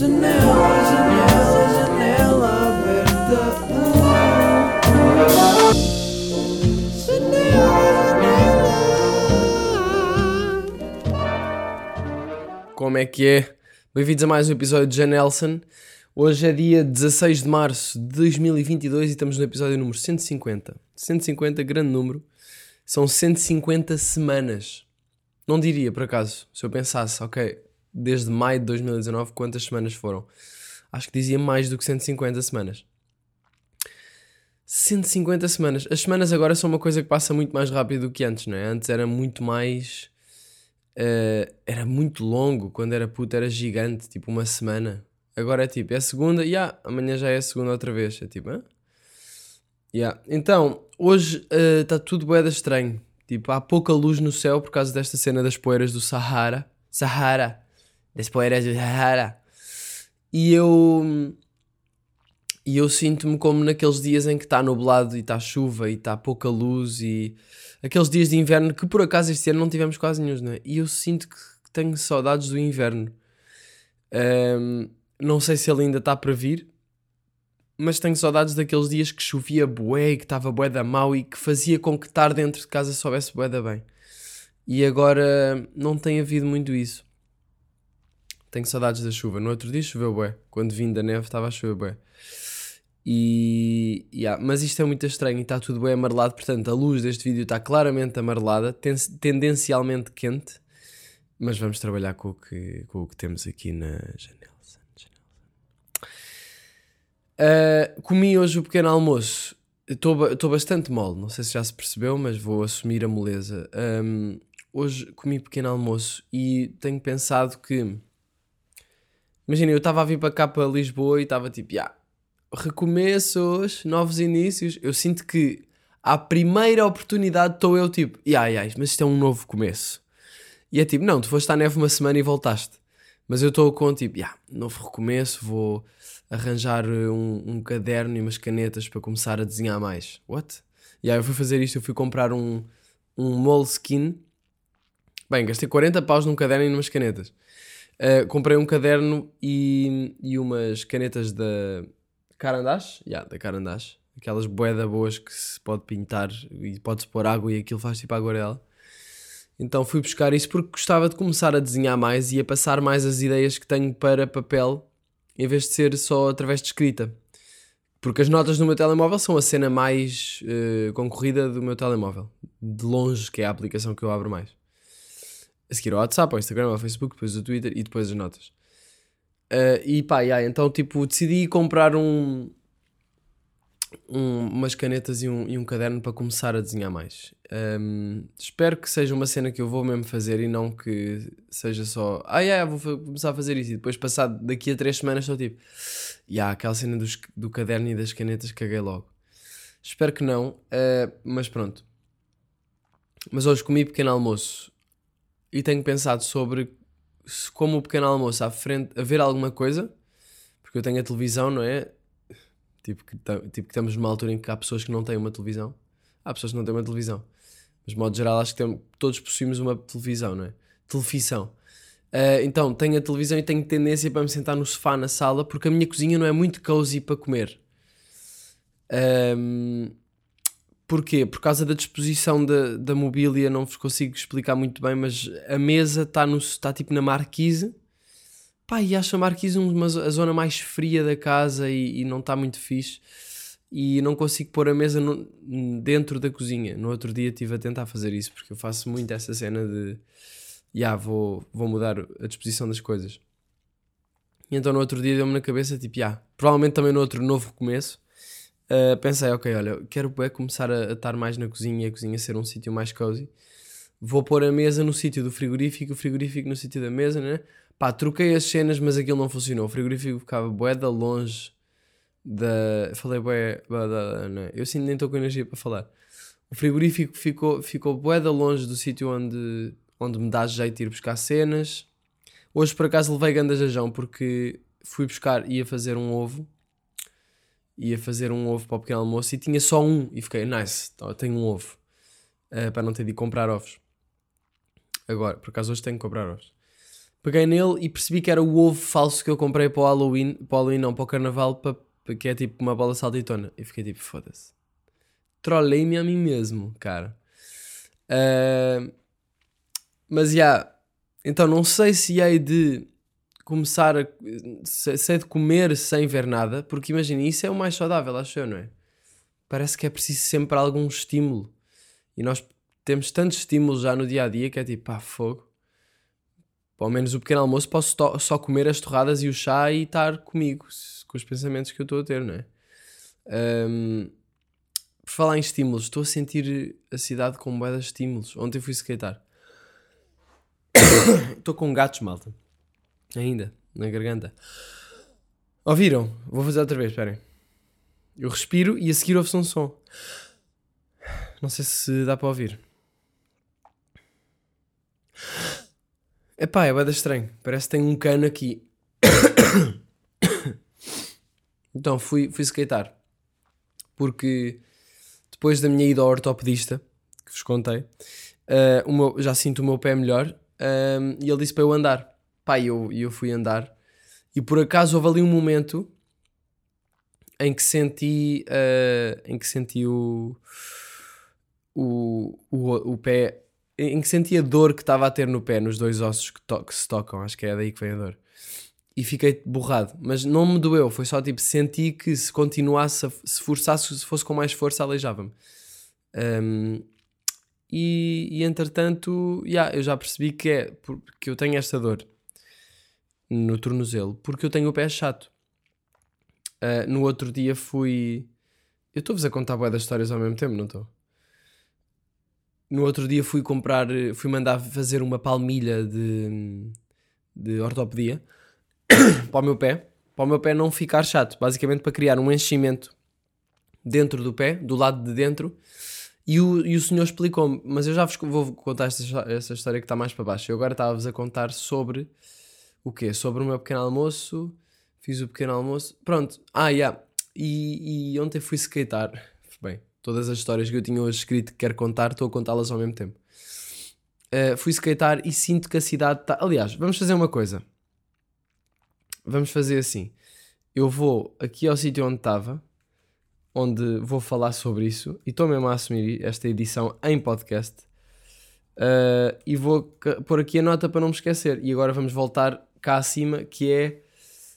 Janela, janela, janela aberta. Como é que é? Bem-vindos a mais um episódio de Janelson. Hoje é dia 16 de março de 2022 e estamos no episódio número 150. 150, grande número. São 150 semanas. Não diria, por acaso, se eu pensasse, ok, desde maio de 2019, quantas semanas foram? Acho que dizia mais do que 150 semanas. 150 semanas. As semanas agora são uma coisa que passa muito mais rápido do que antes, não é? Antes era muito mais. eh, era muito longo. Quando era puto era gigante, tipo uma semana. Agora é tipo, é segunda, e yeah, amanhã já é segunda outra vez. É tipo, hã? Yeah. Então, hoje está tudo boeda estranho. Tipo, há pouca luz no céu por causa desta cena das poeiras do Sahara. Sahara. Poeiras do. E eu. E eu sinto-me como naqueles dias em que está nublado e está chuva e está pouca luz e aqueles dias de inverno que por acaso este ano não tivemos quase nenhum, é? E eu sinto que tenho saudades do inverno. Ahm, não sei se ele ainda está para vir, mas tenho saudades daqueles dias que chovia bué e que estava bué da mau e que fazia com que estar dentro de casa soubesse bué da bem. E agora não tem havido muito isso. Tenho saudades da chuva. No outro dia choveu bué. Quando vim da neve estava a chover bué. E, yeah, mas isto é muito estranho e está tudo bem amarelado. Portanto, a luz deste vídeo está claramente amarelada, ten- tendencialmente quente. Mas vamos trabalhar com o que, com o que temos aqui na janela. Uh, comi hoje o pequeno almoço. Estou ba- estou bastante mole, não sei se já se percebeu, mas vou assumir a moleza. Um, hoje comi pequeno almoço e tenho pensado que. Imagina, eu estava a vir para cá para Lisboa e estava tipo, yeah, recomeços, novos inícios. Eu sinto que à primeira oportunidade estou eu tipo, yeah, yeah, mas isto é um novo começo. E é tipo, não, tu foste à neve uma semana e voltaste. Mas eu estou com tipo, yeah, novo recomeço, vou arranjar uh, um, um caderno e umas canetas para começar a desenhar mais. What? E yeah, eu fui fazer isto, eu fui comprar um, um Moleskine. Bem, gastei 40 paus num caderno e numas canetas. Uh, comprei um caderno e, e umas canetas da Carandache. Yeah, da Carandache. Aquelas boeda boas que se pode pintar e pode-se pôr água e aquilo faz tipo aguarela. Então fui buscar isso porque gostava de começar a desenhar mais e a passar mais as ideias que tenho para papel em vez de ser só através de escrita. Porque as notas no meu telemóvel são a cena mais eh, concorrida do meu telemóvel. De longe, que é a aplicação que eu abro mais. A seguir ao WhatsApp, ao Instagram, ao Facebook, depois o Twitter e depois as notas. Eh, e pá, yeah, então tipo, decidi comprar um, um- umas canetas e um, e um caderno para começar a desenhar mais. Um, espero que seja uma cena que eu vou mesmo fazer e não que seja só, ah, yeah, vou começar a fazer isso e depois, passado daqui a três semanas, estou tipo, yeah, aquela cena dos- do caderno e das canetas caguei logo. Espero que não, uh, mas pronto. Mas hoje comi pequeno almoço e tenho pensado sobre como o pequeno almoço à frente a ver alguma coisa, porque eu tenho a televisão, não é? Tipo que, tipo que estamos numa altura em que há pessoas que não têm uma televisão. Há pessoas que não têm uma televisão. Mas, de modo geral, acho que tem- todos possuímos uma televisão, não é? Televisão. Ah, então, tenho a televisão e tenho tendência para me sentar no sofá na sala porque a minha cozinha não é muito cozy para comer. Ahm, porquê? Por causa da disposição da, da mobília, não vos consigo explicar muito bem, mas a mesa está tá tipo na marquise. Pá, e acho a marquise uma, a zona mais fria da casa e, e não está muito fixe. E não consigo pôr a mesa no- dentro da cozinha. No outro dia estive a tentar fazer isso, porque eu faço muito essa cena de. Ya, vou, vou mudar a disposição das coisas. E então no outro dia deu-me na cabeça, tipo, ya, provavelmente também no outro novo começo, Uh, pensei, ok, olha, quero bué começar a, a estar mais na cozinha a cozinha ser um sítio mais cozy. Vou pôr a mesa no sítio do frigorífico, o frigorífico no sítio da mesa, né? Pá, troquei as cenas, mas aquilo não funcionou. O frigorífico ficava bué da longe da. Falei bué da, não é? Eu sinto nem estou com energia para falar. O frigorífico ficou, ficou bué da longe do sítio onde, onde me dá jeito de ir buscar cenas. Hoje por acaso levei gandajajão porque fui buscar, ia fazer um ovo ia fazer um ovo para o pequeno almoço e tinha só um. E fiquei, nice, então tenho um ovo. Uh, para não ter de comprar ovos. Agora, por acaso hoje tenho que comprar ovos. Peguei nele e percebi que era o ovo falso que eu comprei para o Halloween, para o Halloween não, para o Carnaval, para, que é tipo uma bola saltitona. E fiquei tipo, foda-se. Trolei-me a mim mesmo, cara. Ah, mas já, então não sei se hei de começar a. Se, se hei de comer sem ver nada, porque imagina, isso é o mais saudável, acho eu, não é? Parece que é preciso sempre algum estímulo. E nós temos tantos estímulos já no dia a dia que é tipo, pá, fogo. Pelo menos o pequeno almoço posso só comer as torradas e o chá e estar comigo, com os pensamentos que eu estou a ter, não é? Ahm, por falar em estímulos, estou a sentir a cidade com de estímulos. Ontem fui skatear. Estou com gatos, malta. Ainda, na garganta. Ouviram? Vou fazer outra vez, esperem. Eu respiro e a seguir ouve-se um som. Não sei se dá para ouvir. Epá, é bada estranho. Parece que tem um cano aqui. então, fui, fui skatear. Porque depois da minha ida ao ortopedista, que vos contei, o meu- já sinto o meu pé melhor. ehm, e ele disse para eu andar. Pá, e eu, eu fui andar. E por acaso houve ali um momento em que senti, eh, em que senti o, o, o, o pé, em que senti a dor que estava a ter no pé, nos dois ossos que, to- que se tocam, acho que é daí que vem a dor. E fiquei borrado, mas não me doeu, foi só tipo, senti que se continuasse, a- se forçasse, se fosse com mais força, aleijava-me. Um, e, e entretanto, yeah, eu já percebi que é porque eu tenho esta dor no tornozelo, porque eu tenho o pé chato. Uh, no outro dia fui. Eu estou-vos a contar boas histórias ao mesmo tempo, não estou? No outro dia fui comprar, fui mandar fazer uma palmilha de, de ortopedia para o meu pé, para o meu pé não ficar chato, basicamente para criar um enchimento dentro do pé, do lado de dentro. E o, e o senhor explicou-me, mas eu já vos vou contar esta história que está mais para baixo. Eu agora estava-vos a contar sobre o quê? Sobre o meu pequeno almoço. Fiz o pequeno almoço. Pronto. Ah, yeah. E, e ontem fui skatear. Bem, todas as histórias que eu tinha hoje escrito que quero contar, estou a contá-las ao mesmo tempo. Uh, fui skatear e sinto que a cidade está. Aliás, vamos fazer uma coisa. Vamos fazer assim. Eu vou aqui ao sítio onde estava, onde vou falar sobre isso, e estou mesmo a assumir esta edição em podcast. Uh, e vou pôr aqui a nota para não me esquecer. E agora vamos voltar cá acima, que é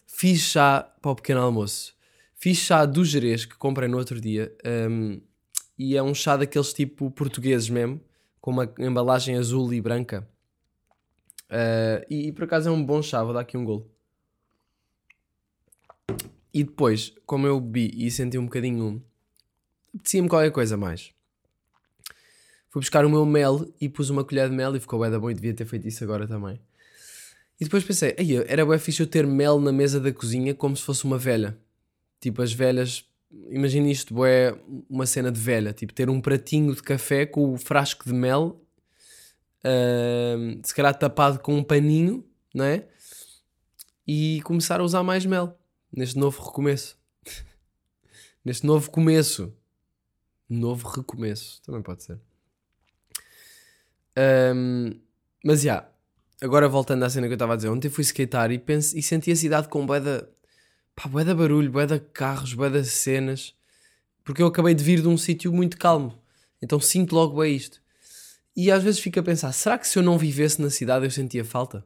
fiz chá para o pequeno almoço. Fiz chá do Jerez que comprei no outro dia. um, e é um chá daqueles tipo portugueses mesmo, com uma embalagem azul e branca. Uh, e, e por acaso é um bom chá, vou dar aqui um golo. E depois, como eu bebi e senti um bocadinho. apetecia-me qualquer coisa mais. Fui buscar o meu mel e pus uma colher de mel e ficou bem da bom e devia ter feito isso agora também. E depois pensei, "Ei, era bem fixe eu ter mel na mesa da cozinha como se fosse uma velha. Tipo, as velhas, imagina isto, é uma cena de velha, tipo, ter um pratinho de café com o frasco de mel, ahm, se calhar tapado com um paninho, não é? E começar a usar mais mel neste novo recomeço. neste novo começo. Novo recomeço, também pode ser. Ahm, mas já, agora voltando à cena que eu estava a dizer, ontem fui skatear e, pense, e senti a cidade com de, pá, de barulho, de carros, de cenas, porque eu acabei de vir de um sítio muito calmo, então sinto logo bem isto. E às vezes fico a pensar, será que se eu não vivesse na cidade eu sentia falta?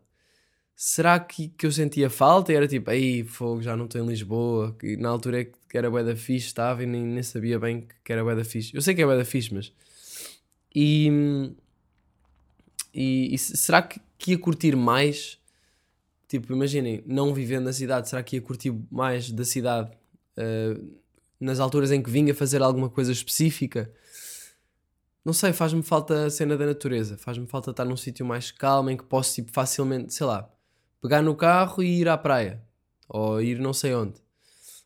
Será que, que eu sentia falta e era tipo, aí fogo, já não estou em Lisboa, que na altura é que era bué da fixe, estava e nem, nem sabia bem que era bué da fixe. Eu sei que é bué da fixe, mas... E... E, e se- será que, que ia curtir mais? Tipo, imaginem, não vivendo na cidade, será que ia curtir mais da cidade eh, nas alturas em que vinha fazer alguma coisa específica? Não sei, faz-me falta a cena da natureza, faz-me falta estar num sítio mais calmo em que posso tipo, facilmente, sei lá, pegar no carro e ir à praia, ou ir não sei onde,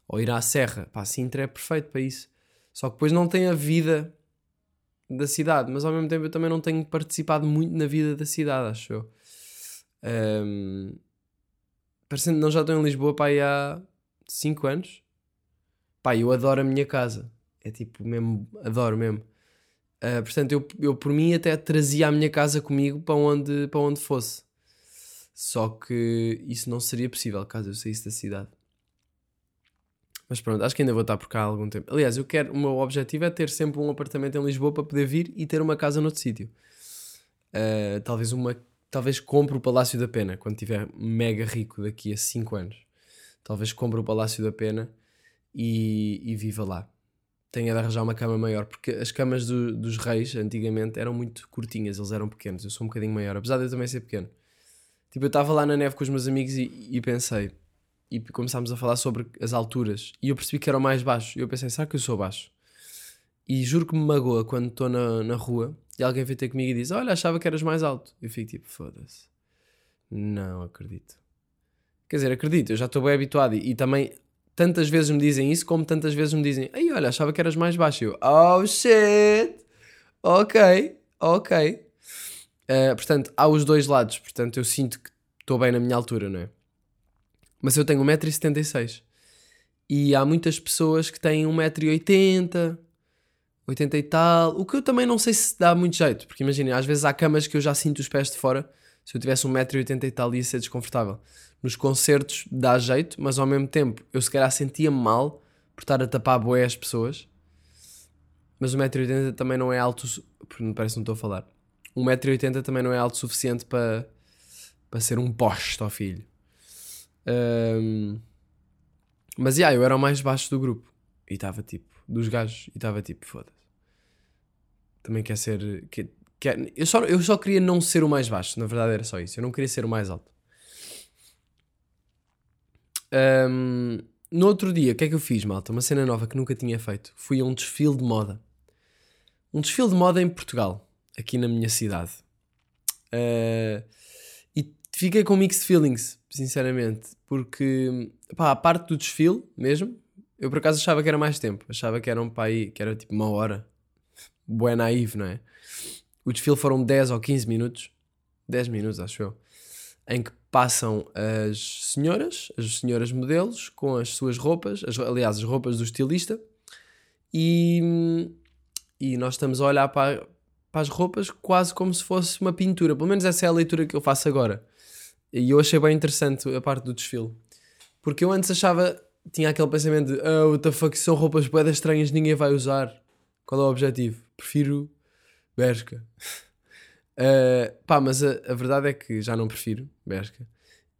ou ir à serra. Pá, Sintra é perfeito para isso. Só que depois não tem a vida da cidade, mas ao mesmo tempo eu também não tenho participado muito na vida da cidade, acho eu. Ahm, parecendo não já estou em Lisboa pá, há 5 anos. Pá, eu adoro a minha casa. É tipo, mesmo, adoro mesmo. Ah, portanto, eu, eu por mim até trazia a minha casa comigo para onde, para onde fosse. Só que isso não seria possível caso eu saísse da cidade. Mas pronto, acho que ainda vou estar por cá há algum tempo. Aliás, eu quero, o meu objetivo é ter sempre um apartamento em Lisboa para poder vir e ter uma casa noutro sítio. Uh, talvez uma, talvez compre o Palácio da Pena quando estiver mega rico daqui a 5 anos. Talvez compre o Palácio da Pena e, e viva lá. Tenha de arranjar uma cama maior, porque as camas do- dos reis antigamente eram muito curtinhas, eles eram pequenos. Eu sou um bocadinho maior, apesar de eu também ser pequeno. Tipo, eu estava lá na neve com os meus amigos e, e pensei, e começámos a falar sobre as alturas, e eu percebi que era o mais baixo. E eu pensei, será que eu sou baixo? E juro que me magoa quando estou na, na rua e alguém vem ter comigo e diz: Olha, achava que eras mais alto. Eu fico tipo, foda-se. Não acredito. Quer dizer, acredito, eu já estou bem habituado e, e também tantas vezes me dizem isso, como tantas vezes me dizem: Ei, olha, achava que eras mais baixo. Eu, oh shit, ok, ok. Uh, portanto, há os dois lados, portanto, eu sinto que estou bem na minha altura, não é? Mas eu tenho 1,76m e há muitas pessoas que têm 1,80m, 80 e tal, o que eu também não sei se dá muito jeito, porque imaginem, às vezes há camas que eu já sinto os pés de fora, se eu tivesse 1,80m e tal ia ser desconfortável. Nos concertos dá jeito, mas ao mesmo tempo eu se calhar sentia-me mal por estar a tapar boé as pessoas, mas 1,80m também não é alto, su- parece que não estou a falar, 1,80m também não é alto o suficiente para, para ser um poste ao filho. Ahm, mas yeah, eu era o mais baixo do grupo e estava tipo, dos gajos, e estava tipo, foda-se. Também quer ser. Quer, quer, eu, só, eu só queria não ser o mais baixo, na verdade era só isso. Eu não queria ser o mais alto. Ahm, no outro dia, o que é que eu fiz, malta? Uma cena nova que nunca tinha feito. Fui a um desfile de moda. Um desfile de moda em Portugal, aqui na minha cidade. Ah, e fiquei com mixed feelings, sinceramente, porque pá, a parte do desfile mesmo, eu por acaso achava que era mais tempo, achava que era um pai que era tipo uma hora, bué naive, não é? O desfile foram 10 ou 15 minutos, 10 minutos acho eu, em que passam as senhoras, as senhoras modelos, com as suas roupas, as, aliás, as roupas do estilista, e, e nós estamos a olhar para, para as roupas quase como se fosse uma pintura. Pelo menos essa é a leitura que eu faço agora. E eu achei bem interessante a parte do desfile. Porque eu antes achava, tinha aquele pensamento de oh, what the fuck, são roupas boedas estranhas, ninguém vai usar. Qual é o objetivo? Prefiro Bershka. Uh, pá, mas a, a verdade é que já não prefiro Bershka.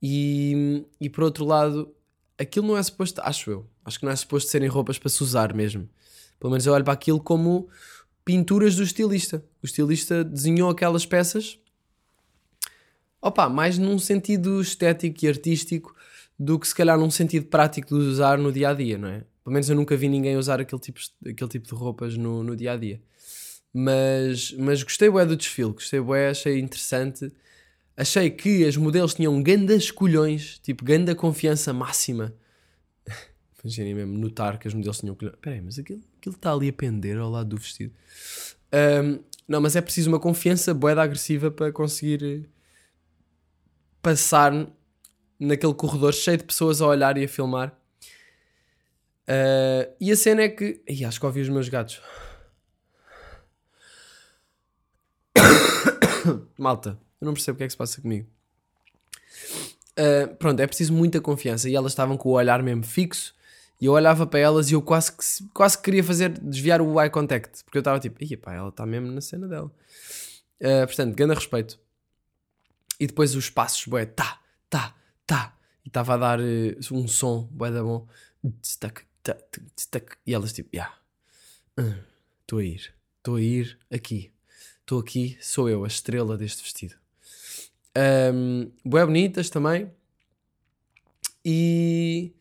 E, e por outro lado, aquilo não é suposto, acho eu, acho que não é suposto serem roupas para se usar mesmo. Pelo menos eu olho para aquilo como pinturas do estilista. O estilista desenhou aquelas peças, opa, mais num sentido estético e artístico do que se calhar num sentido prático de usar no dia a dia, não é? Pelo menos eu nunca vi ninguém usar aquele tipo, aquele tipo de roupas no, no dia a dia. Mas, mas gostei bué do desfile, gostei bué, achei interessante. Achei que as modelos tinham gandas colhões, tipo ganda confiança máxima. Imaginem mesmo notar que as modelos tinham colhões. Espera aí, mas aquilo, aquilo está ali a pender ao lado do vestido. Ahm, não, mas é preciso uma confiança bué agressiva para conseguir passar naquele corredor cheio de pessoas a olhar e a filmar. Ah, e a cena é que. Acho que ouvi os meus gatos. Malta, eu não percebo o que é que se passa comigo. Ah, pronto, é preciso muita confiança. E elas estavam com o olhar mesmo fixo. E eu olhava para elas e eu quase que, se- quase que queria fazer desviar o eye contact. Porque eu estava tipo, ia pá, ela está mesmo na cena dela. Ah, portanto, grande respeito. E depois os passos, bué, tá, tá, tá. E estava a dar eh, um som, bué da bom. E elas tipo, yeah. Estou a ir, estou a ir aqui. Estou aqui, sou eu, a estrela deste vestido. Um, bonitas também. E.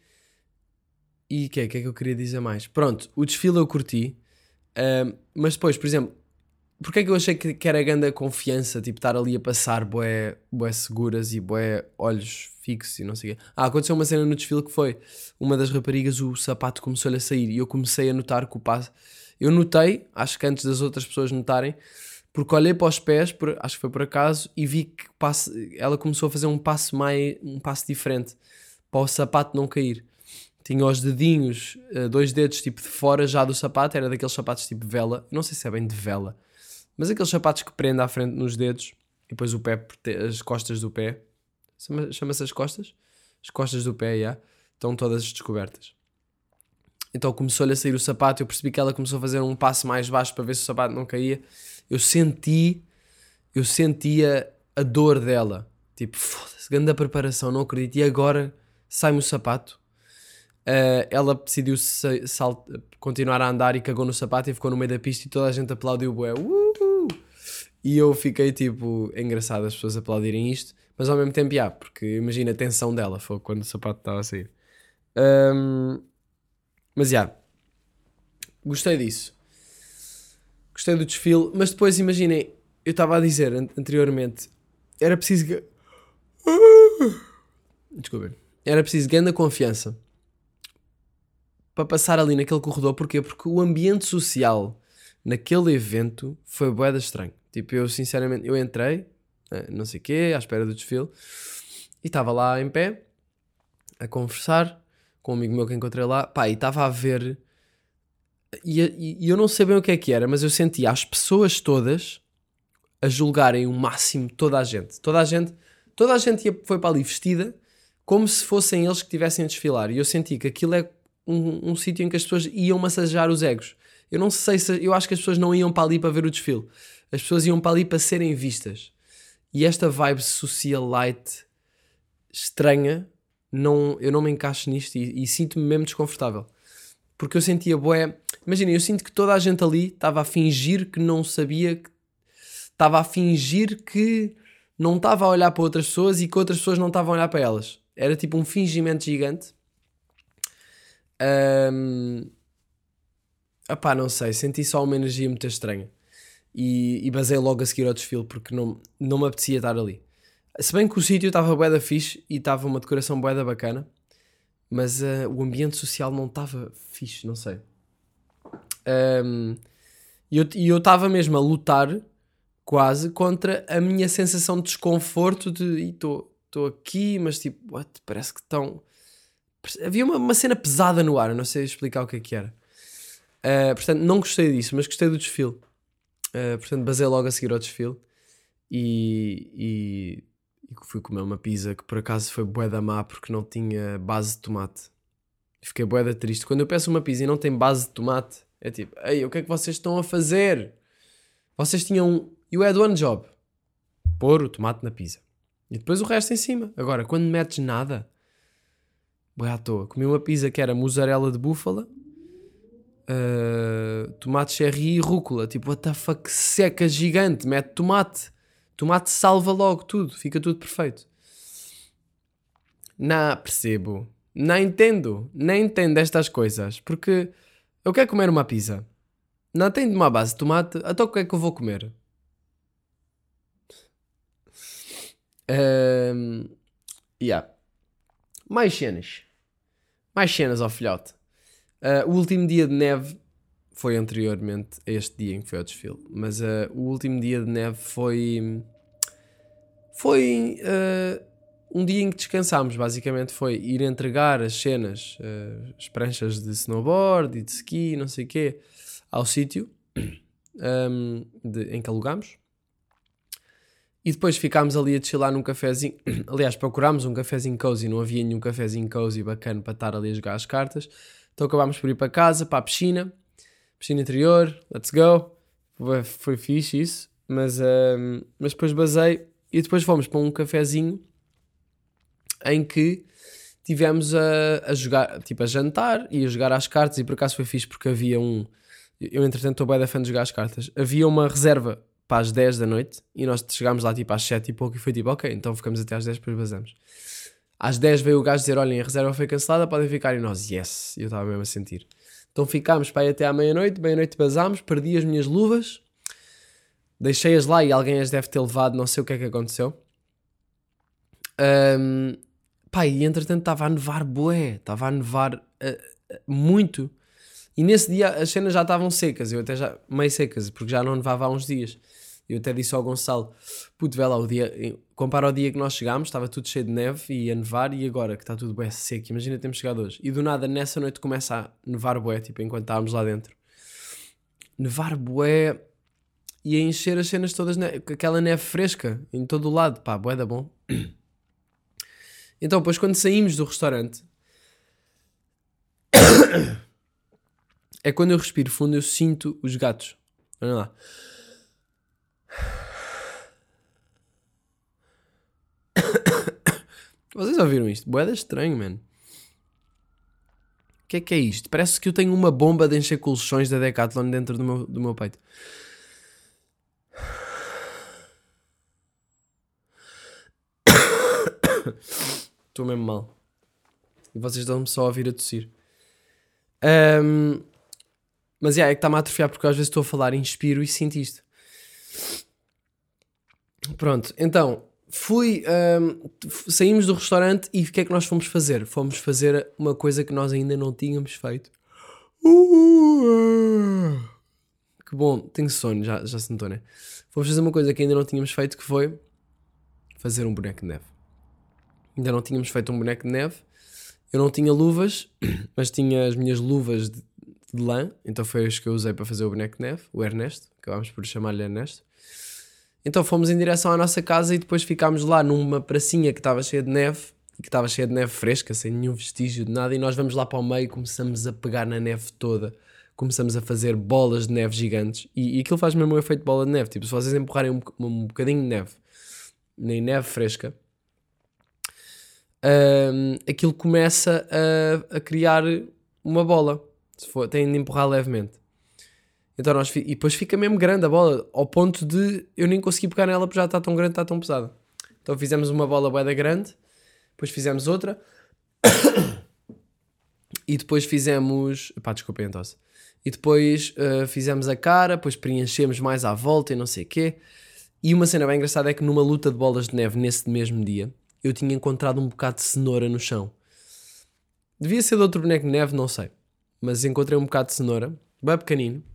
E o que é que é que eu queria dizer mais? Pronto, o desfile eu curti. um, mas depois, por exemplo, porque é que eu achei que, que era grande a confiança, tipo, estar ali a passar bué seguras e bué olhos fixos e não sei o quê. Ah, aconteceu uma cena no desfile que foi uma das raparigas, o sapato começou-lhe a sair e eu comecei a notar que o passo. Eu notei, acho que antes das outras pessoas notarem, porque olhei para os pés, por- acho que foi por acaso, e vi que passo, ela começou a fazer um passo mais, um passo diferente para o sapato não cair. Tinha os dedinhos, eh, dois dedos tipo de fora já do sapato, era daqueles sapatos tipo vela, não sei se é bem de vela, mas aqueles sapatos que prende à frente nos dedos e depois o pé, as costas do pé, chama- chama-se as costas, as costas do pé, já, estão todas descobertas. Então começou-lhe a sair o sapato, eu percebi que ela começou a fazer um passo mais baixo para ver se o sapato não caía. Eu senti, eu sentia a dor dela. Tipo, foda-se, grande preparação, não acredito. E agora sai-me o sapato. Uh, ela decidiu continuar a andar e cagou no sapato e ficou no meio da pista e toda a gente aplaudiu bué. Uhul! E eu fiquei tipo, engraçado as pessoas aplaudirem isto, mas ao mesmo tempo, já, porque imagina a tensão dela, foi quando o sapato estava a sair. Um, mas já, gostei disso. Gostei do desfile, mas depois imaginem, eu estava a dizer an- anteriormente, era preciso. Desculpem. Era preciso grande confiança para passar ali naquele corredor. Porquê? Porque o ambiente social naquele evento foi boeda estranho. Tipo, eu sinceramente, eu entrei, eh, não sei o quê, à espera do desfile, e estava lá em pé, a conversar com um amigo meu que encontrei lá, pá, e estava a ver, e, e- eu não sei bem o que é que era, mas eu sentia as pessoas todas a julgarem o máximo toda a gente. Toda a gente, toda a gente ia- foi para ali vestida como se fossem eles que estivessem a desfilar. E eu senti que aquilo é um, um sítio em que as pessoas iam massagear os egos. Eu não sei se. Eu acho que as pessoas não iam para ali para ver o desfile. As pessoas iam para ali para serem vistas. E esta vibe socialite estranha, não, eu não me encaixo nisto e, e sinto-me mesmo desconfortável. Porque eu sentia boé. Imagina, eu sinto que toda a gente ali estava a fingir que não sabia, estava a fingir que não estava a olhar para outras pessoas e que outras pessoas não estavam a olhar para elas. Era tipo um fingimento gigante. Ahm, Epá, não sei, senti só uma energia muito estranha. E, e basei logo a seguir ao desfile porque não, não me apetecia estar ali. Se bem que o sítio estava bué da fixe e estava uma decoração bué da bacana, mas ah, o ambiente social não estava fixe, não sei. Ahm, E eu estava mesmo a lutar quase contra a minha sensação de desconforto de estou aqui, mas tipo, what? parece que estão. Havia uma, uma cena pesada no ar, não sei explicar o que é que era. Uh, portanto, não gostei disso, mas gostei do desfile. Uh, portanto, basei logo a seguir ao desfile e, e, e fui comer uma pizza que por acaso foi bué da má porque não tinha base de tomate. Fiquei bué da triste. Quando eu peço uma pizza e não tem base de tomate, é tipo, ei, o que é que vocês estão a fazer? Vocês tinham. You had one job: pôr o tomate na pizza e depois o resto em cima. Agora, quando metes nada, bué à toa. Comi uma pizza que era mussarela de búfala Uh, tomate cherry e rúcula. Tipo, what the fuck, seca gigante. Mete tomate. Tomate salva logo tudo. Fica tudo perfeito. Não percebo. Não entendo. Não entendo estas coisas. Porque eu quero comer uma pizza. Não tem de uma base de tomate. Então o que é que eu vou comer? Um, yeah. Mais cenas. Mais cenas ao filhote. Uh, o último dia de neve foi anteriormente a este dia em que foi ao desfile, mas uh, o último dia de neve foi. Foi uh, um dia em que descansámos, basicamente. Foi ir entregar as cenas, as pranchas de snowboard e de ski, não sei o quê, ao sítio um, em que alugámos. E depois ficámos ali a chilar num cafezinho. Aliás, procurámos um cafezinho cozy, não havia nenhum cafezinho cozy bacana para estar ali a jogar as cartas. Então acabámos por ir para casa, para a piscina, piscina interior, let's go. Foi, fixe isso, mas, ahm, mas depois basei e depois fomos para um cafezinho em que tivemos a, a jogar, tipo a jantar e a jogar às cartas e por acaso foi fixe porque havia um, eu entretanto estou bem da fã de jogar às cartas, havia uma reserva para as 10 da noite e nós chegámos lá tipo às 7 e pouco e foi tipo ok, então ficamos até às 10 depois basamos. Às 10 veio o gajo dizer: Olhem, a reserva foi cancelada, podem ficar. E nós, yes, eu estava mesmo a sentir. Então ficámos para ir até à meia-noite. Meia-noite basámos, perdi as minhas luvas, deixei-as lá e alguém as deve ter levado, não sei o que é que aconteceu. Ahm, pá, e entretanto estava a nevar bué, estava a nevar ah, muito. E nesse dia as cenas já estavam secas, eu até já, meio secas, porque já não nevava há uns dias. Eu até disse ao Gonçalo, puto, vê lá, o dia, compara ao dia que nós chegámos, estava tudo cheio de neve e a nevar, e agora que está tudo bué seco, imagina temos chegado hoje. E do nada, nessa noite começa a nevar bué, tipo, enquanto estávamos lá dentro. Nevar bué e a encher as cenas todas, ne- com aquela neve fresca, em todo o lado, pá, bué da bom. Então, depois, quando saímos do restaurante, é quando eu respiro fundo, eu sinto os gatos. Olha lá. Vocês ouviram isto? Boeda estranho, mano. O que é que é isto? Parece que eu tenho uma bomba de encher colchões da Decathlon dentro do meu, do meu peito. Estou mesmo mal. E vocês estão-me só a ouvir a tossir. Ahm, mas yeah, é que está-me a atrofiar porque às vezes estou a falar, inspiro e sinto isto. Pronto, então fui. f- saímos do restaurante e o que é que nós fomos fazer? Fomos fazer uma coisa que nós ainda não tínhamos feito. Uh, que bom, tenho sono, já, já se notou, né? Fomos fazer uma coisa que ainda não tínhamos feito que foi fazer um boneco de neve. Ainda não tínhamos feito um boneco de neve. Eu não tinha luvas, mas tinha as minhas luvas de, de lã, então foi as que eu usei para fazer o boneco de neve, o Ernesto, acabámos por chamar-lhe Ernesto. Então fomos em direção à nossa casa e depois ficámos lá numa pracinha que estava cheia de neve, e que estava cheia de neve fresca, sem nenhum vestígio de nada, e nós vamos lá para o meio, começamos a pegar na neve toda, começamos a fazer bolas de neve gigantes, e, e aquilo faz mesmo o efeito de bola de neve, tipo, se vocês empurrarem um, um bocadinho de neve, nem neve fresca, hum, aquilo começa a, a criar uma bola. Se for, têm de empurrar levemente. Então nós, e depois fica mesmo grande a bola, ao ponto de eu nem conseguir pegar nela porque já está tão grande, está tão pesada. Então fizemos uma bola boeda grande, depois fizemos outra, e depois fizemos. Pá, desculpem a tosse. E depois uh, fizemos a cara, depois preenchemos mais à volta e não sei o quê. E uma cena bem engraçada é que numa luta de bolas de neve nesse mesmo dia, eu tinha encontrado um bocado de cenoura no chão. Devia ser de outro boneco de neve, não sei. Mas encontrei um bocado de cenoura, bem pequenino.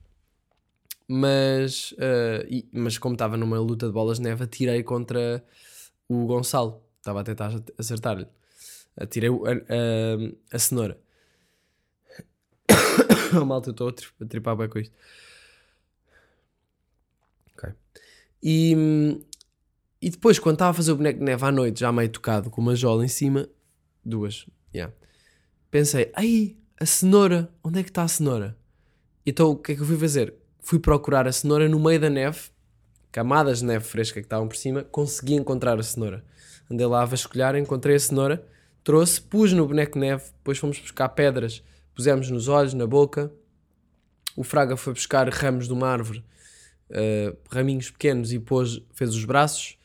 Mas, uh, e- mas como estava numa luta de bolas de neve, atirei contra o Gonçalo. Estava a tentar acertar-lhe. Atirei a, a, a cenoura. malta, eu estou a tri- a tripar bem com isto. Ok. E, e depois, quando estava a fazer o boneco de neve à noite, já meio tocado, com uma jola em cima, duas, yeah. pensei, ai, a cenoura, onde é que está a cenoura? Então o que é que eu fui fazer? Fui procurar a cenoura no meio da neve, camadas de neve fresca que estavam por cima, consegui encontrar a cenoura. Andei lá a vasculhar, encontrei a cenoura, trouxe, pus no boneco de neve, depois fomos buscar pedras, pusemos nos olhos, na boca. O Fraga foi buscar ramos de uma árvore, uh, raminhos pequenos, e pôs, fez os braços.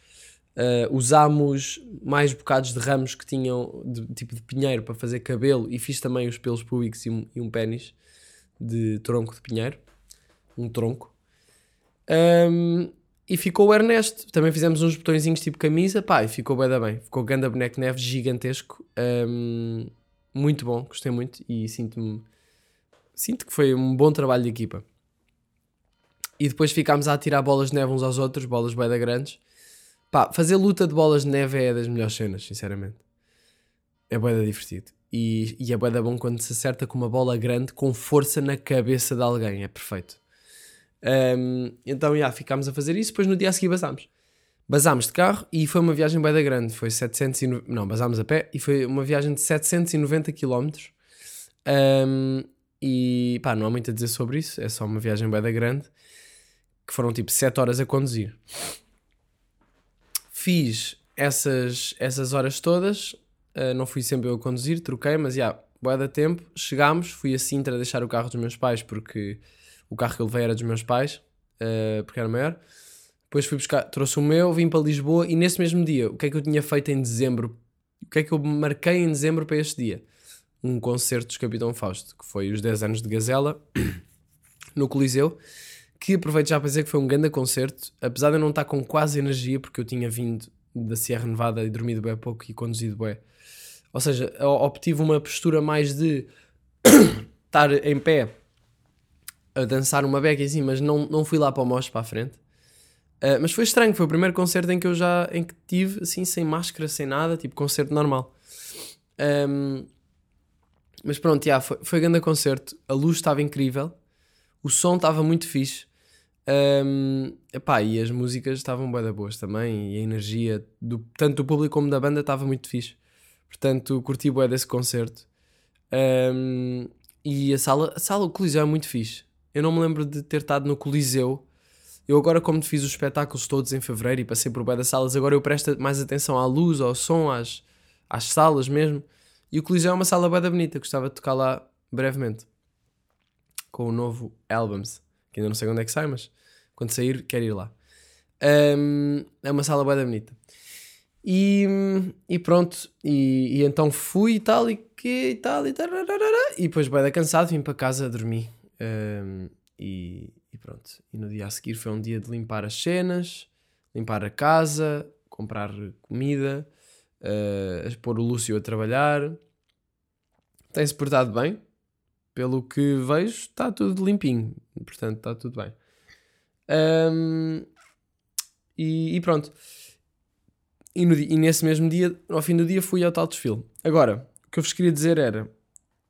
Uh, usámos mais bocados de ramos que tinham de, tipo de pinheiro para fazer cabelo e fiz também os pelos públicos e um, e um pênis de tronco de pinheiro, um tronco. Um, e ficou o Ernesto. Também fizemos uns botõezinhos tipo camisa, pá, e ficou bem da bem. Ficou ganda boneco de neve gigantesco. Um, muito bom, gostei muito e sinto-me. Sinto que foi um bom trabalho de equipa. E depois ficámos a atirar bolas de neve uns aos outros, bolas bem da grandes. Pá, fazer luta de bolas de neve é das melhores cenas, sinceramente. É bué da divertido. E, e é bué da bom quando se acerta com uma bola grande com força na cabeça de alguém. É perfeito. Um, então, já, ficámos a fazer isso. Depois no dia a seguir basámos. Basámos de carro e foi uma viagem bué da grande. Foi 700 Não, basámos a pé e foi uma viagem de 790 km. Um, e pá, não há muito a dizer sobre isso. É só uma viagem bué da grande. Que foram tipo 7 horas a conduzir. Fiz essas, essas horas todas. Uh, não fui sempre eu a conduzir, troquei, mas já, boa da tempo. Chegámos, fui a Sintra deixar o carro dos meus pais, porque o carro que eu levei era dos meus pais, uh, porque era maior. Depois fui buscar, trouxe o meu, vim para Lisboa e nesse mesmo dia, o que é que eu tinha feito em dezembro? O que é que eu marquei em dezembro para este dia? Um concerto dos Capitão Fausto, que foi os 10 anos de Gazela, no Coliseu, que aproveito já para dizer que foi um grande concerto, apesar de eu não estar com quase energia, porque eu tinha vindo da Sierra Nevada e dormido bem pouco e conduzido bem. Ou seja, obtive uma postura mais de estar em pé a dançar uma beca assim, mas não, não fui lá para o mocho para a frente. Uh, mas foi estranho, foi o primeiro concerto em que eu já em que tive assim, sem máscara, sem nada, tipo concerto normal. Um, mas pronto, yeah, foi, foi grande concerto, a luz estava incrível, o som estava muito fixe. Um, epá, e as músicas estavam bem da boas também, e a energia do, tanto do público como da banda estava muito fixe. Portanto, curti bué desse concerto. Um, e a sala, a sala, o Coliseu é muito fixe. Eu não me lembro de ter estado no Coliseu. Eu agora, como fiz os espetáculos todos em fevereiro e passei por bué das salas, agora eu presto mais atenção à luz, ao som, às, às salas mesmo. E o Coliseu é uma sala bué da bonita. Gostava de tocar lá brevemente. Com o novo Albums. Que ainda não sei quando é que sai, mas quando sair, quero ir lá. Um, é uma sala bué da bonita. E, e pronto, e, e então fui e tal, e que e tal, e, tararara, e depois bué da cansado, vim para casa dormir. Um, e, e pronto. E no dia a seguir foi um dia de limpar as cenas, limpar a casa, comprar comida, uh, pôr o Lúcio a trabalhar. Tem-se portado bem, pelo que vejo, está tudo limpinho, portanto está tudo bem. Um, e, e, pronto. E, no, e, nesse mesmo dia, ao fim do dia, fui ao tal desfile. Agora, o que eu vos queria dizer era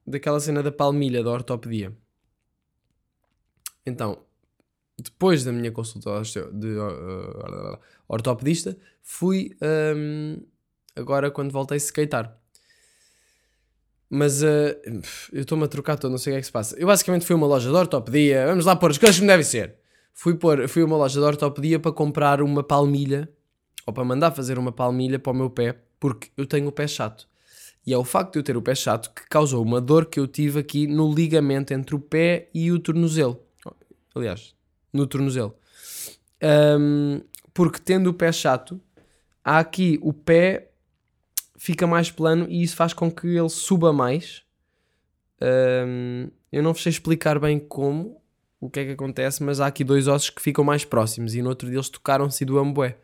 daquela cena da palmilha da ortopedia. Então, depois da minha consulta de uh, ortopedista, fui um, agora quando voltei a skatear. Mas uh, eu estou-me a trocar todo, não sei o que é que se passa. Eu basicamente fui a uma loja de ortopedia, vamos lá pôr as coisas como devem ser. Fui, pôr, fui a uma loja de ortopedia para comprar uma palmilha, ou para mandar fazer uma palmilha para o meu pé, porque eu tenho o pé chato. E é o facto de eu ter o pé chato que causou uma dor que eu tive aqui no ligamento entre o pé e o tornozelo. Aliás, no tornozelo. Um, porque tendo o pé chato, há aqui o pé fica mais plano e isso faz com que ele suba mais. Um, eu não vos sei explicar bem como, o que é que acontece, mas há aqui dois ossos que ficam mais próximos e no outro deles tocaram-se do ambué.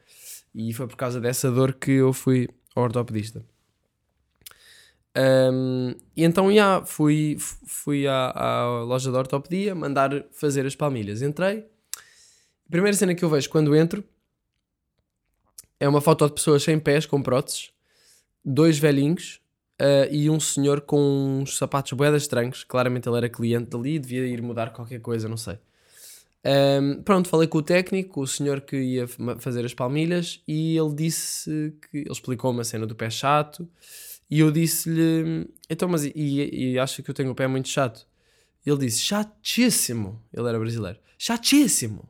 E foi por causa dessa dor que eu fui ao ortopedista. Um, e então, já, fui, fui à, à, loja de ortopedia mandar fazer as palmilhas. Entrei. A primeira cena que eu vejo quando entro é uma foto de pessoas sem pés, com próteses, dois velhinhos uh, e um senhor com uns sapatos boedas estranhos. Claramente ele era cliente dali, devia ir mudar qualquer coisa, não sei. Um, pronto, falei com o técnico, o senhor que ia fazer as palmilhas, e ele disse que ele explicou uma cena do pé chato. E eu disse-lhe, então, mas e, e acha que eu tenho o pé muito chato? Ele disse, chatíssimo. Ele era brasileiro, chatíssimo.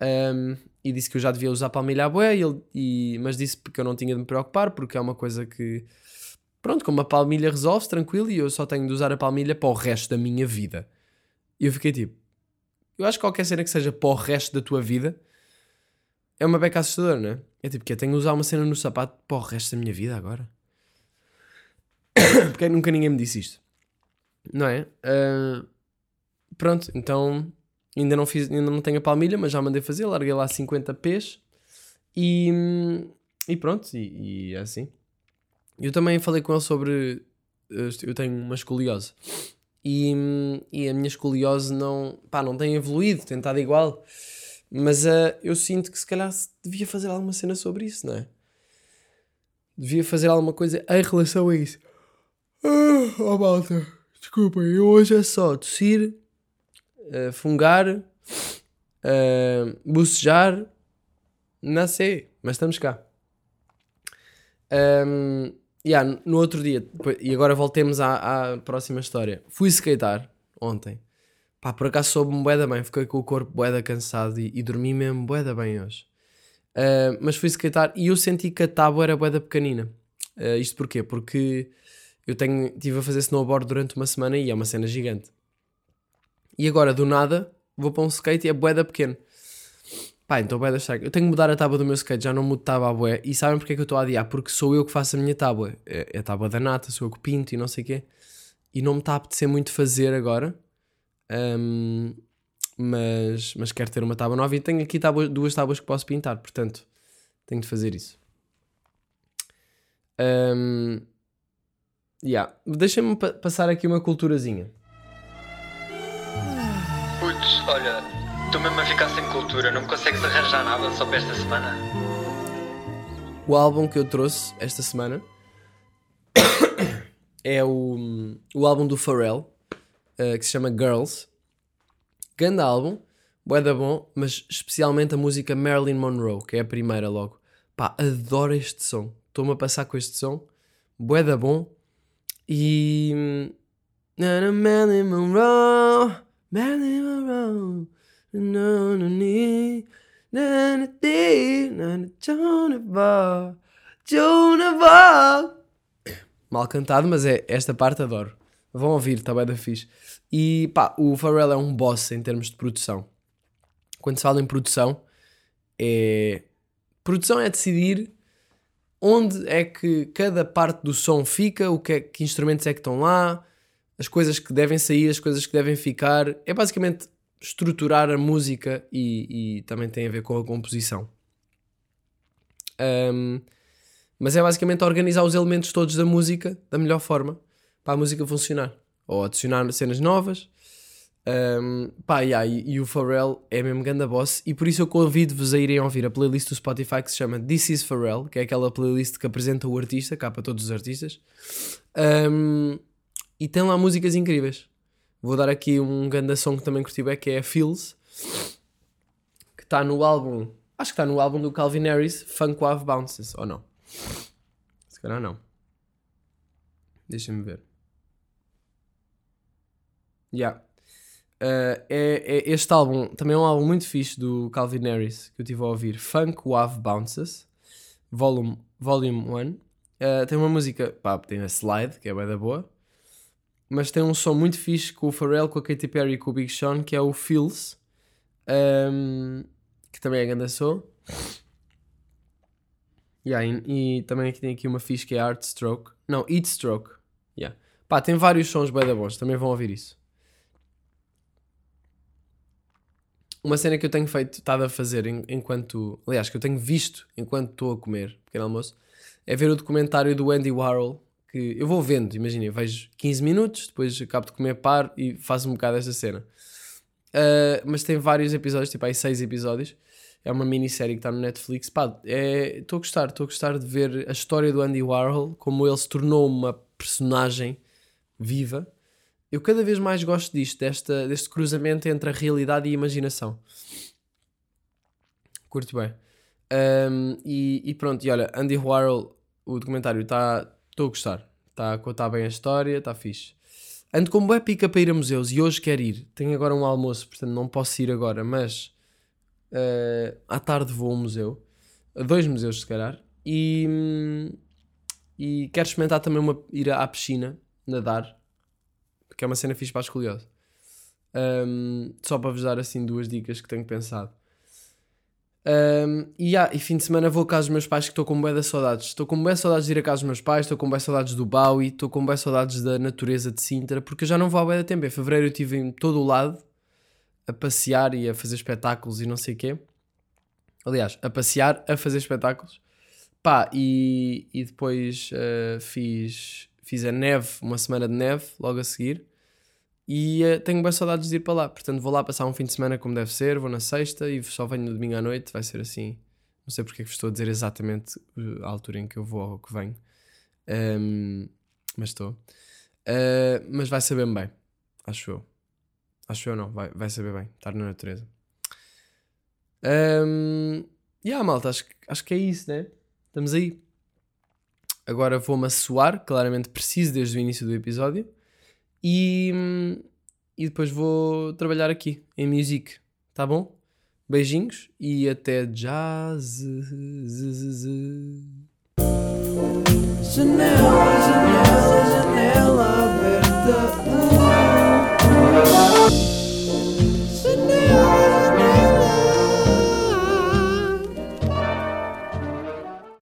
Um, e disse que eu já devia usar palmilha à boé, mas disse que eu não tinha de me preocupar, porque é uma coisa que, pronto, com uma palmilha resolve-se tranquilo e eu só tenho de usar a palmilha para o resto da minha vida. E eu fiquei tipo, eu acho que qualquer cena que seja para o resto da tua vida é uma beca assustadora, não é? É tipo que eu tenho de usar uma cena no sapato para o resto da minha vida agora. porque nunca ninguém me disse isto, não é? Uh, pronto, então Ainda não, fiz, ainda não tenho a palmilha, mas já mandei fazer. Larguei lá 50 P's e, e pronto, e, e é assim. Eu também falei com ele sobre. Eu tenho uma escoliose e, e a minha escoliose não, pá, não tem evoluído, tem estado igual. Mas uh, eu sinto que se calhar devia fazer alguma cena sobre isso, não é? Devia fazer alguma coisa em relação a isso. Oh malta, desculpem, eu hoje é só tossir uh, fungar, uh, bucejar, não sei, mas estamos cá. Um, yeah, no outro dia, e agora voltemos à, à próxima história. Fui skatear ontem. Pá, por acaso soube-me boeda bem, fiquei com o corpo boeda cansado e, e dormi mesmo boeda bem hoje. Uh, mas fui skatear e eu senti que a tábua era boeda pequenina. Uh, isto porquê? Porque eu tenho, estive a fazer snowboard durante uma semana e é uma cena gigante. E agora, do nada, vou para um skate e é boeda pequeno. Pá, então boeda estranho. Eu tenho que mudar a tábua do meu skate, já não mudo tábua a bué. E sabem porque é que eu estou a adiar? Porque sou eu que faço a minha tábua. É, é a tábua da nata, sou eu que pinto e não sei o quê. E não me está a apetecer muito fazer agora. Um, mas, mas quero ter uma tábua nova e tenho aqui duas tábuas que posso pintar, portanto, tenho de fazer isso. Um, yeah. Deixem-me pa passar aqui uma culturazinha. Olha, estou mesmo a ficar sem cultura, não me consegues arranjar nada só para esta semana? O álbum que eu trouxe esta semana é o, o álbum do Pharrell, uh, que se chama Girls. Grande álbum, da bom, mas especialmente a música Marilyn Monroe, que é a primeira logo. Pá, adoro este som. Estou-me a passar com este som. da bom. E. Marilyn Monroe, Marilyn Monroe, of Arc. Mal cantado, mas é esta parte adoro. Vão ouvir, está bem da fixe. E pá, o Pharrell é um boss em termos de produção. Quando se fala em produção, é. Produção é decidir onde é que cada parte do som fica, o que, é, que instrumentos é que estão lá, as coisas que devem sair, as coisas que devem ficar. É basicamente estruturar a música e, e também tem a ver com a composição. Um, mas é basicamente organizar os elementos todos da música da melhor forma para a música funcionar. Ou adicionar cenas novas. Um, pá, yeah, e, e o Pharrell é mesmo ganda boss e por isso eu convido-vos a irem ouvir a playlist do Spotify que se chama This is Pharrell, que é aquela playlist que apresenta o artista, cá para todos os artistas. Um, e tem lá músicas incríveis. Vou dar aqui um ganda som que também curti bem, que é a Feels, que está no álbum, acho que está no álbum do Calvin Harris, Funk Wave Bounces, ou não? Se calhar não. Deixa-me ver. Yeah. Uh, é, é- este álbum também é um álbum muito fixe do Calvin Harris que eu estive a ouvir, Funk Wave Bounces, Volume 1. Volume 1. Uh, tem uma música, pá, tem a Slide, que é bem da boa, mas tem um som muito fixe com o Pharrell, com a Katy Perry e com o Big Sean, que é o Feels, um, que também é grande som. Yeah, e, e também aqui tem aqui uma fixe que é Art Stroke. Não, Eat Stroke. Yeah. Pá, tem vários sons bem da bons, também vão ouvir isso. Uma cena que eu tenho feito, estado a fazer en- enquanto. Aliás, que eu tenho visto enquanto estou a comer, pequeno almoço, é ver o documentário do Andy Warhol. Que eu vou vendo, imagina, vejo 15 minutos, depois acabo de comer, paro e faço um bocado esta cena. Uh, mas tem vários episódios, tipo aí 6 episódios. É uma minissérie que está no Netflix. Pá, estou a gostar, estou a gostar de ver a história do Andy Warhol, como ele se tornou uma personagem viva. Eu cada vez mais gosto disto, desta, deste cruzamento entre a realidade e a imaginação. Curto bem. Um, e, e pronto, e olha, Andy Warhol, o documentário está. Estou a gostar. Está a contar bem a história, está fixe. Ando com bué pica para ir a museus e hoje quero ir. Tenho agora um almoço, portanto não posso ir agora, mas eh, à tarde vou a um museu. A dois museus, se calhar. E, hum, e quero experimentar também uma, ir à piscina, nadar, que é uma cena fixe para a escoliosa. Um, só para vos dar assim duas dicas que tenho pensado. Um, e, ah, e fim de semana vou a casa dos meus pais que estou com bué de saudades. Estou com bué saudades de ir a casa dos meus pais, estou com bué saudades do Bowie, estou com bué saudades da natureza de Sintra, porque eu já não vou há bué de tempo. Em fevereiro eu estive em todo o lado a passear e a fazer espetáculos e não sei o quê. Aliás, a passear, a fazer espetáculos. Pá, e, e depois eh, fiz, fiz a neve, uma semana de neve, logo a seguir. E eh, tenho bem saudades de ir para lá. Portanto, vou lá passar um fim de semana como deve ser. Vou na sexta e só venho no domingo à noite. Vai ser assim. Não sei porque é que estou a dizer exatamente uh, a altura em que eu vou ou que venho. Ahm, mas estou. Uh, mas vai saber bem. Acho eu. Acho eu não. Vai, vai saber bem. Estar na natureza. Um, e yeah, malta, acho, acho que é isso, né? Estamos aí agora vou-me assoar, claramente preciso desde o início do episódio. E, hum, e depois vou trabalhar aqui, em music, tá bom? Beijinhos e até jazz. Janela, janela, janela aberta.